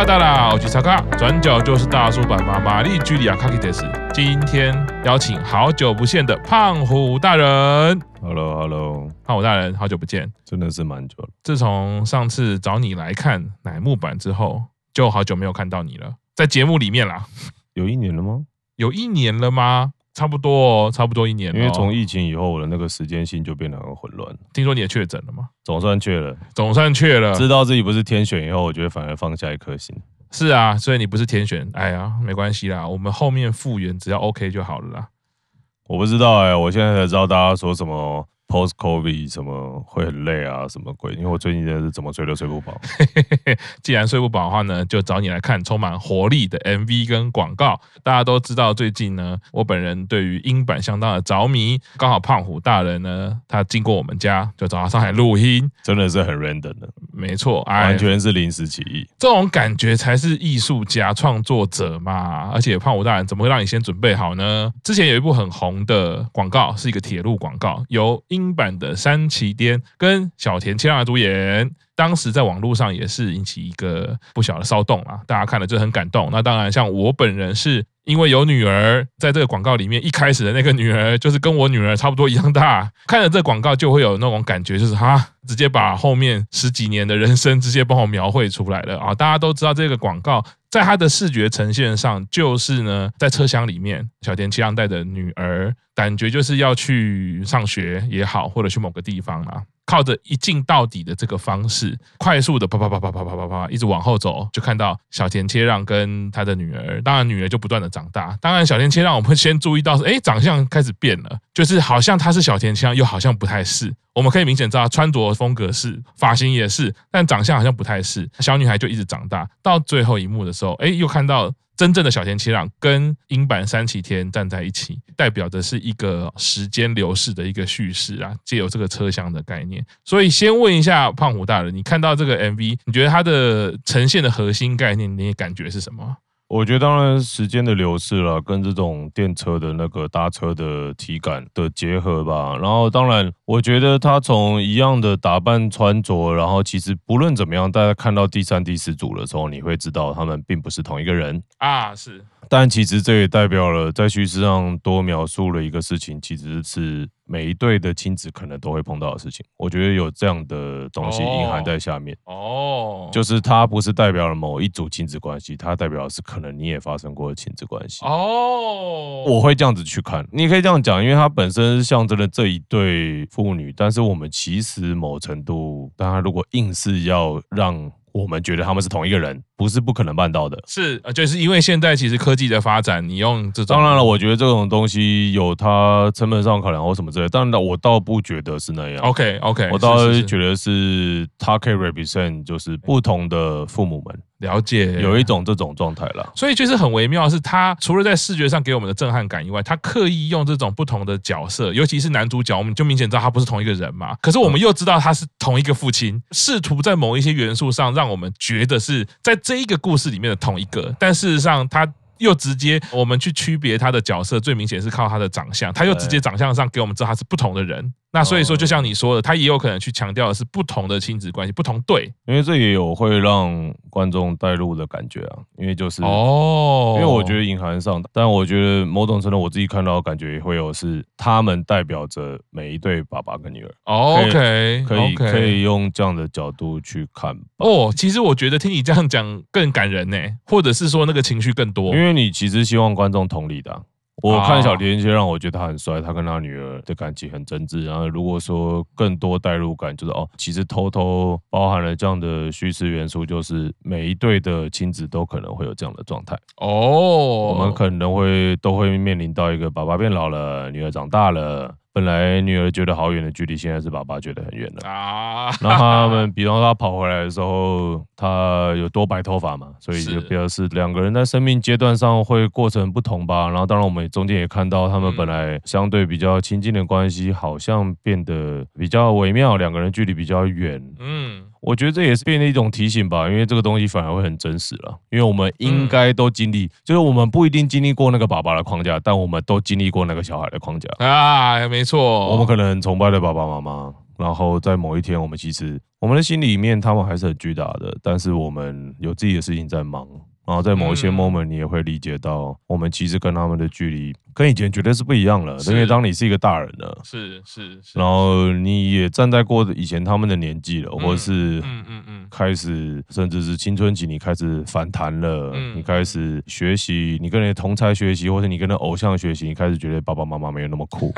走过马嘎达拉，我去查卡，转角就是大叔版妈玛丽居里亚卡基德斯。今天邀请好久不见的胖虎大人。Hello，Hello，胖虎大人，好久不见，真的是蛮久了。自从上次找你来看乃木坂之后，就好久没有看到你了，在节目里面啦。有一年了吗？有一年了吗？差不多哦，差不多一年了。因为从疫情以后，我的那个时间性就变得很混乱。听说你也确诊了吗？总算确了，总算确了。知道自己不是天选以后，我觉得反而放下一颗心。是啊，所以你不是天选，哎呀，没关系啦，我们后面复原只要 OK 就好了啦。我不知道哎、欸，我现在才知道大家说什么。Post COVID 什么会很累啊？什么鬼？因为我最近真的是怎么睡都睡不饱。既然睡不饱的话呢，就找你来看充满活力的 MV 跟广告。大家都知道，最近呢，我本人对于英版相当的着迷。刚好胖虎大人呢，他经过我们家，就找他上海录音，真的是很 random 的。没错，完全是临时起意。这种感觉才是艺术家创作者嘛。而且胖虎大人怎么会让你先准备好呢？之前有一部很红的广告，是一个铁路广告，由英版的山崎颠跟小田切让来主演，当时在网络上也是引起一个不小的骚动啊，大家看了就很感动。那当然，像我本人是因为有女儿，在这个广告里面，一开始的那个女儿就是跟我女儿差不多一样大，看了这广告就会有那种感觉，就是哈，直接把后面十几年的人生直接帮我描绘出来了啊！大家都知道这个广告。在他的视觉呈现上，就是呢，在车厢里面，小田切让带着女儿，感觉就是要去上学也好，或者去某个地方啊。靠着一镜到底的这个方式，快速的啪啪啪啪啪啪啪啪一直往后走，就看到小田切让跟他的女儿。当然，女儿就不断的长大。当然，小田切让我们先注意到是，哎，长相开始变了，就是好像他是小田切让，又好像不太是。我们可以明显知道，穿着风格是，发型也是，但长相好像不太是。小女孩就一直长大，到最后一幕的时候，哎，又看到。真正的小田七郎跟英版三崎天站在一起，代表的是一个时间流逝的一个叙事啊，借由这个车厢的概念。所以先问一下胖虎大人，你看到这个 MV，你觉得它的呈现的核心概念，你的感觉是什么？我觉得当然时间的流逝了，跟这种电车的那个搭车的体感的结合吧。然后当然，我觉得他从一样的打扮穿着，然后其实不论怎么样，大家看到第三、第四组的时候，你会知道他们并不是同一个人啊。是，但其实这也代表了在叙事上多描述了一个事情，其实是。每一对的亲子可能都会碰到的事情，我觉得有这样的东西隐含在下面。哦，就是它不是代表了某一组亲子关系，它代表的是可能你也发生过的亲子关系。哦，我会这样子去看，你可以这样讲，因为它本身是象征了这一对父女，但是我们其实某程度，当然如果硬是要让。我们觉得他们是同一个人，不是不可能办到的。是，就是因为现在其实科技的发展，你用这种，当然了，我觉得这种东西有它成本上考量或什么之类，当然我倒不觉得是那样。OK OK，我倒是觉得是它可以 represent 就是不同的父母们。了解，有一种这种状态了，所以就是很微妙，是他除了在视觉上给我们的震撼感以外，他刻意用这种不同的角色，尤其是男主角，我们就明显知道他不是同一个人嘛。可是我们又知道他是同一个父亲，试图在某一些元素上让我们觉得是在这一个故事里面的同一个，但事实上他又直接我们去区别他的角色，最明显是靠他的长相，他又直接长相上给我们知道他是不同的人。那所以说，就像你说的，他也有可能去强调的是不同的亲子关系，不同对，因为这也有会让观众带入的感觉啊。因为就是哦，因为我觉得隐含上，但我觉得某种程度我自己看到的感觉也会有是他们代表着每一对爸爸跟女儿。OK，可以可以用这样的角度去看。哦，其实我觉得听你这样讲更感人呢，或者是说那个情绪更多，因为你其实希望观众同理的。我看小田切让我觉得他很帅，他跟他女儿的感情很真挚。然后如果说更多代入感，就是哦，其实偷偷包含了这样的叙事元素，就是每一对的亲子都可能会有这样的状态。哦，我们可能会都会面临到一个爸爸变老了，女儿长大了。本来女儿觉得好远的距离，现在是爸爸觉得很远了啊。然后他们，比方说他跑回来的时候，他有多白头发嘛，所以就表示两个人在生命阶段上会过程不同吧。然后当然我们中间也看到他们本来相对比较亲近的关系，好像变得比较微妙，两个人距离比较远。嗯。我觉得这也是变成一种提醒吧，因为这个东西反而会很真实了。因为我们应该都经历，就是我们不一定经历过那个爸爸的框架，但我们都经历过那个小孩的框架啊，没错。我们可能很崇拜的爸爸妈妈，然后在某一天，我们其实我们的心里面他们还是很巨大的，但是我们有自己的事情在忙。然后在某一些 moment，你也会理解到，我们其实跟他们的距离跟以前绝对是不一样了。因为当你是一个大人了，是是，然后你也站在过以前他们的年纪了，或者是嗯嗯嗯，开始甚至是青春期，你开始反弹了，你开始学习，你跟你的同才学习，或者你跟那偶像学习，你开始觉得爸爸妈妈没有那么酷。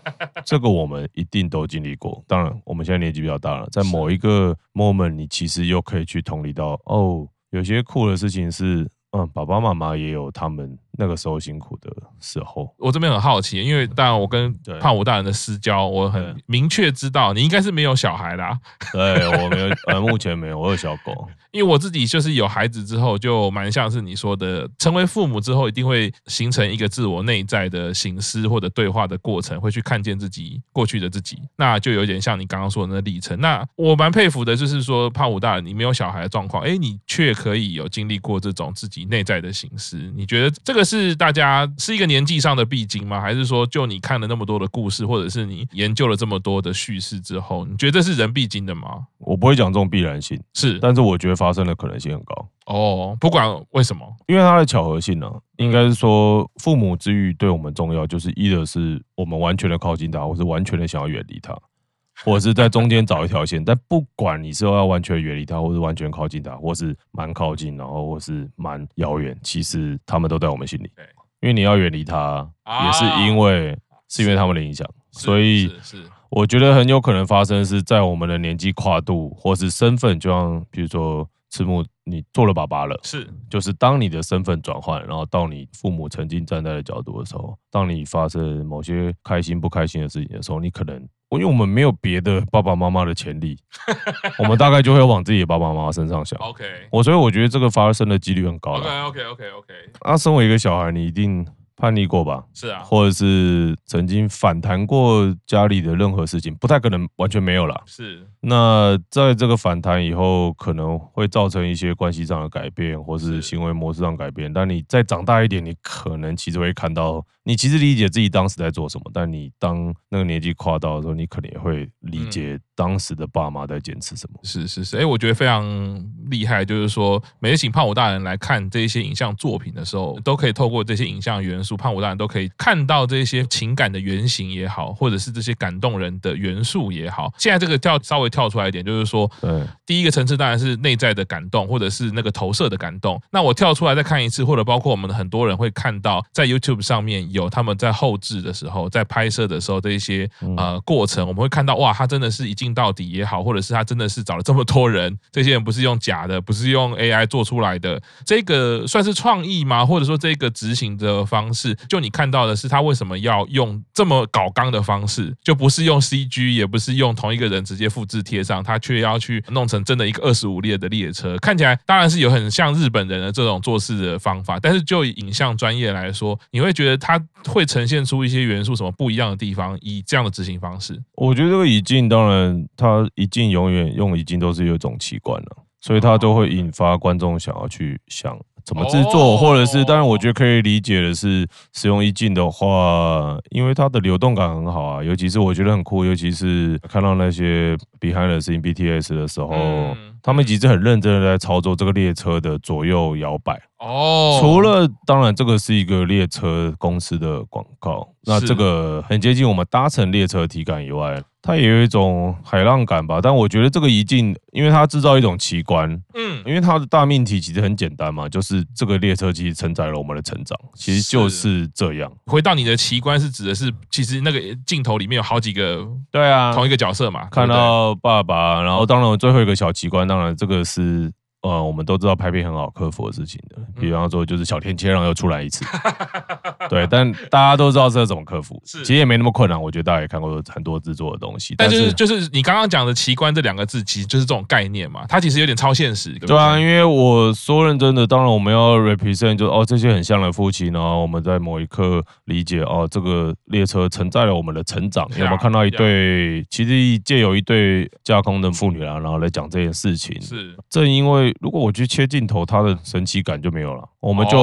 这个我们一定都经历过。当然，我们现在年纪比较大了，在某一个 moment，你其实又可以去同理到哦。有些酷的事情是，嗯，爸爸妈妈也有他们。那个时候辛苦的时候，我这边很好奇，因为当然我跟胖虎大人的私交，我很明确知道你应该是没有小孩的啊。对，我没有，呃，目前没有，我有小狗。因为我自己就是有孩子之后，就蛮像是你说的，成为父母之后，一定会形成一个自我内在的省思或者对话的过程，会去看见自己过去的自己，那就有点像你刚刚说的那个历程。那我蛮佩服的，就是说胖虎大人，你没有小孩的状况，哎，你却可以有经历过这种自己内在的省思。你觉得这个？是大家是一个年纪上的必经吗？还是说，就你看了那么多的故事，或者是你研究了这么多的叙事之后，你觉得这是人必经的吗？我不会讲这种必然性，是，但是我觉得发生的可能性很高。哦，不管为什么，因为它的巧合性呢、啊，应该是说父母之欲对我们重要，就是一的是我们完全的靠近他，或是完全的想要远离他。或者是在中间找一条线，但不管你是要完全远离他，或是完全靠近他，或是蛮靠近，然后或是蛮遥远，其实他们都在我们心里。因为你要远离他，也是因为是因为他们的影响，所以我觉得很有可能发生是在我们的年纪跨度，或是身份，就像比如说赤木，你做了爸爸了，是就是当你的身份转换，然后到你父母曾经站在的角度的时候，当你发生某些开心不开心的事情的时候，你可能。因为我们没有别的爸爸妈妈的潜力，我们大概就会往自己的爸爸妈妈身上想。OK，我所以我觉得这个发生的几率很高。OK，OK，OK，OK。那身为一个小孩，你一定。叛逆过吧？是啊，或者是曾经反弹过家里的任何事情，不太可能完全没有了。是。那在这个反弹以后，可能会造成一些关系上的改变，或是行为模式上改变。但你再长大一点，你可能其实会看到，你其实理解自己当时在做什么。但你当那个年纪跨到的时候，你可能也会理解当时的爸妈在坚持什么。是是是，哎，我觉得非常厉害，就是说，每次请胖虎大人来看这些影像作品的时候，都可以透过这些影像元素。胖虎大人都可以看到这些情感的原型也好，或者是这些感动人的元素也好。现在这个跳稍微跳出来一点，就是说，第一个层次当然是内在的感动，或者是那个投射的感动。那我跳出来再看一次，或者包括我们很多人会看到，在 YouTube 上面有他们在后置的时候，在拍摄的时候这一些呃过程，我们会看到哇，他真的是一镜到底也好，或者是他真的是找了这么多人，这些人不是用假的，不是用 AI 做出来的，这个算是创意吗？或者说这个执行的方式？是，就你看到的是他为什么要用这么搞刚的方式，就不是用 CG，也不是用同一个人直接复制贴上，他却要去弄成真的一个二十五列的列车，看起来当然是有很像日本人的这种做事的方法，但是就影像专业来说，你会觉得他会呈现出一些元素什么不一样的地方？以这样的执行方式，我觉得这个以镜当然，他以镜永远用以镜都是有一种奇观了，所以他都会引发观众想要去想。怎么制作，或者是，当然我觉得可以理解的是，使用一镜的话，因为它的流动感很好啊，尤其是我觉得很酷，尤其是看到那些 behind the scene BTS 的时候，他们其实很认真的在操作这个列车的左右摇摆。哦，除了当然这个是一个列车公司的广告，那这个很接近我们搭乘列车体感以外。它也有一种海浪感吧，但我觉得这个一定，因为它制造一种奇观，嗯，因为它的大命题其实很简单嘛，就是这个列车其实承载了我们的成长，其实就是这样。回到你的奇观是指的是，其实那个镜头里面有好几个，对啊，同一个角色嘛，看到爸爸，然后当然最后一个小奇观，当然这个是。呃，我们都知道拍片很好克服的事情的，比方说就是小天切让又出来一次，对，但大家都知道这是怎么克服，其实也没那么困难。我觉得大家也看过很多制作的东西，但是就是你刚刚讲的奇观这两个字，其实就是这种概念嘛，它其实有点超现实。对啊，因为我说认真的，当然我们要 represent 就哦这些很像的父亲，然后我们在某一刻理解哦这个列车承载了我们的成长。有没有看到一对其实借有一对架空的父女啊，然后来讲这件事情，是正因为。如果我去切镜头，它的神奇感就没有了。我们就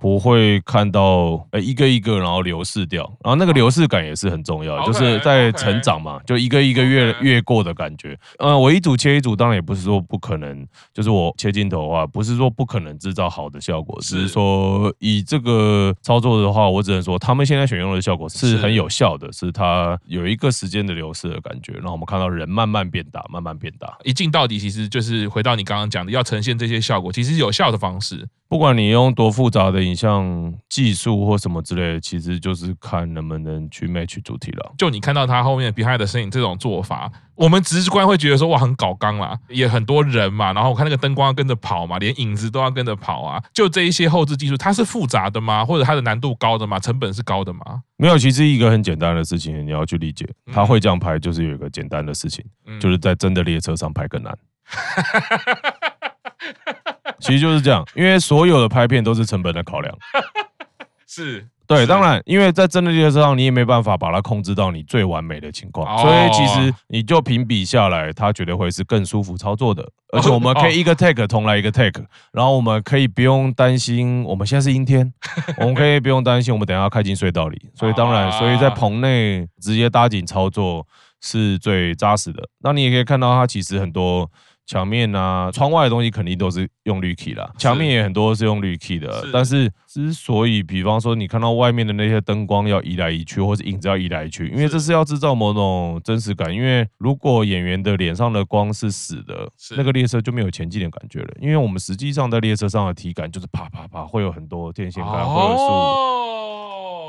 不会看到呃一个一个然后流逝掉，然后那个流逝感也是很重要，就是在成长嘛，就一个一个月越过的感觉。呃，我一组切一组，当然也不是说不可能，就是我切镜头的话，不是说不可能制造好的效果，只是说以这个操作的话，我只能说他们现在选用的效果是很有效的，是它有一个时间的流逝的感觉，然后我们看到人慢慢变大，慢慢变大，一镜到底，其实就是回到你刚刚讲的，要呈现这些效果，其实有效的方式。不管你用多复杂的影像技术或什么之类的，其实就是看能不能去 match 主题了。就你看到他后面 behind the scene 这种做法，我们直观会觉得说哇很搞刚啦，也很多人嘛，然后我看那个灯光要跟着跑嘛，连影子都要跟着跑啊。就这一些后置技术，它是复杂的吗？或者它的难度高的吗？成本是高的吗？没有，其实一个很简单的事情，你要去理解，他会这样拍，就是有一个简单的事情，就是在真的列车上拍更难。其实就是这样，因为所有的拍片都是成本的考量。是，对，当然，因为在真的列车上，你也没办法把它控制到你最完美的情况，所以其实你就评比下来，它绝对会是更舒服操作的。而且我们可以一个 take 同来一个 take，然后我们可以不用担心，我们现在是阴天，我们可以不用担心，我们等下要开进隧道里。所以当然，所以在棚内直接搭景操作是最扎实的。那你也可以看到，它其实很多。墙面啊，窗外的东西肯定都是用绿 key 啦，墙面也很多是用绿 key 的。但是之所以，比方说你看到外面的那些灯光要移来移去，或是影子要移来移去，因为这是要制造某种真实感。因为如果演员的脸上的光是死的，那个列车就没有前进的感觉了。因为我们实际上在列车上的体感就是啪啪啪，会有很多电线杆，会有树。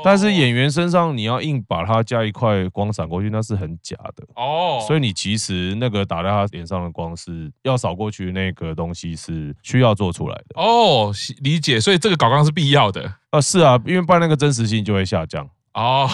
但是演员身上你要硬把它加一块光闪过去，那是很假的哦。所以你其实那个打在他脸上的光是要扫过去，那个东西是需要做出来的哦。理解，所以这个搞光是必要的。啊，是啊，因为不然那个真实性就会下降。哦，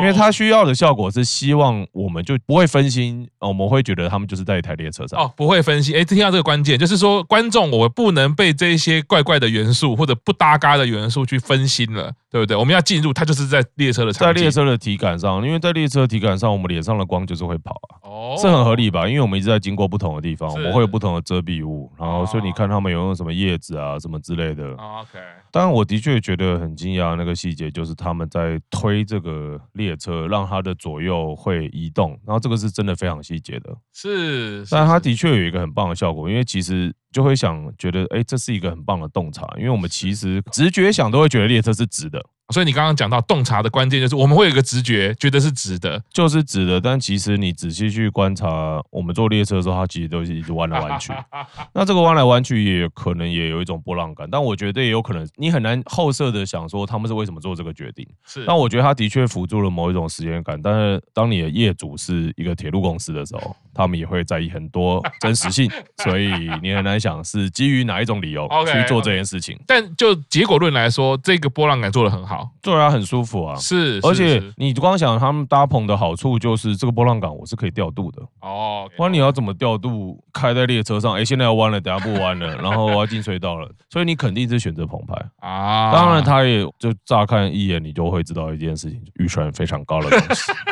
因为他需要的效果是希望我们就不会分心，我们会觉得他们就是在一台列车上。哦，不会分心。哎，听到这个关键，就是说观众我不能被这些怪怪的元素或者不搭嘎的元素去分心了，对不对？我们要进入，它就是在列车的在列车的体感上，因为在列车体感上，我们脸上的光就是会跑啊。哦，这很合理吧？因为我们一直在经过不同的地方，我们会有不同的遮蔽物，然后所以你看他们有用什么叶子啊，什么之类的。OK。当然，我的确觉得很惊讶，那个细节就是他们在推这个列车，让它的左右会移动，然后这个是真的非常细节的。是，但它的确有一个很棒的效果，因为其实就会想觉得，哎，这是一个很棒的洞察，因为我们其实直觉想都会觉得列车是直的。所以你刚刚讲到洞察的关键就是我们会有一个直觉，觉得是直的，就是直的。但其实你仔细去观察，我们坐列车的时候，它其实都是一直弯来弯去。那这个弯来弯去也可能也有一种波浪感，但我觉得也有可能你很难后设的想说他们是为什么做这个决定。是，但我觉得他的确辅助了某一种时间感。但是当你的业主是一个铁路公司的时候，他们也会在意很多真实性，所以你很难想是基于哪一种理由去做这件事情。但就结果论来说，这个波浪感做的很好。对啊，很舒服啊。是，而且你光想他们搭棚的好处，就是这个波浪杆我是可以调度的。哦，不然你要怎么调度？开在列车上，哎，现在要弯了，等下不弯了，然后我要进隧道了，所以你肯定是选择棚拍啊。当然，他也就乍看一眼，你就会知道一件事情，预算非常高的东西。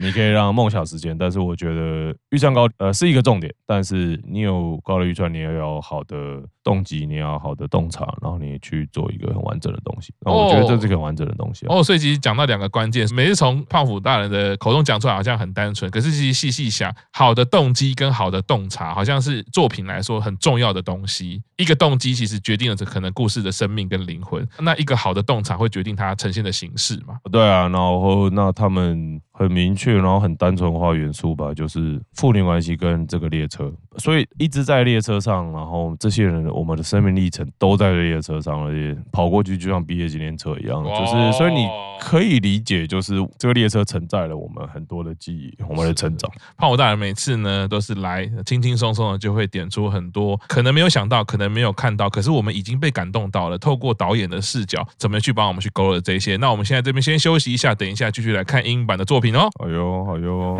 你可以让梦想实现，但是我觉得预算高呃是一个重点，但是你有高的预算，你也要有好的动机，你要好的洞察，然后你去做一个很完整的东西。那我觉得这是个很完整的东西哦。哦，所以其实讲到两个关键，每次从胖虎大人的口中讲出来好像很单纯，可是其实细细想，好的动机跟好的洞察，好像是作品来说很重要的东西。一个动机其实决定了这可能故事的生命跟灵魂，那一个好的洞察会决定它呈现的形式嘛？对啊，然后那他们很明确。然后很单纯化元素吧，就是父女关系跟这个列车，所以一直在列车上，然后这些人我们的生命历程都在列车上，而且跑过去就像毕业纪念册一样，就是所以你可以理解，就是这个列车承载了我们很多的记忆，我们的成长。胖虎大人每次呢都是来轻轻松松的就会点出很多可能没有想到，可能没有看到，可是我们已经被感动到了。透过导演的视角，怎么去帮我们去勾勒这些？那我们现在这边先休息一下，等一下继续来看英版的作品哦。哎呦。好哟。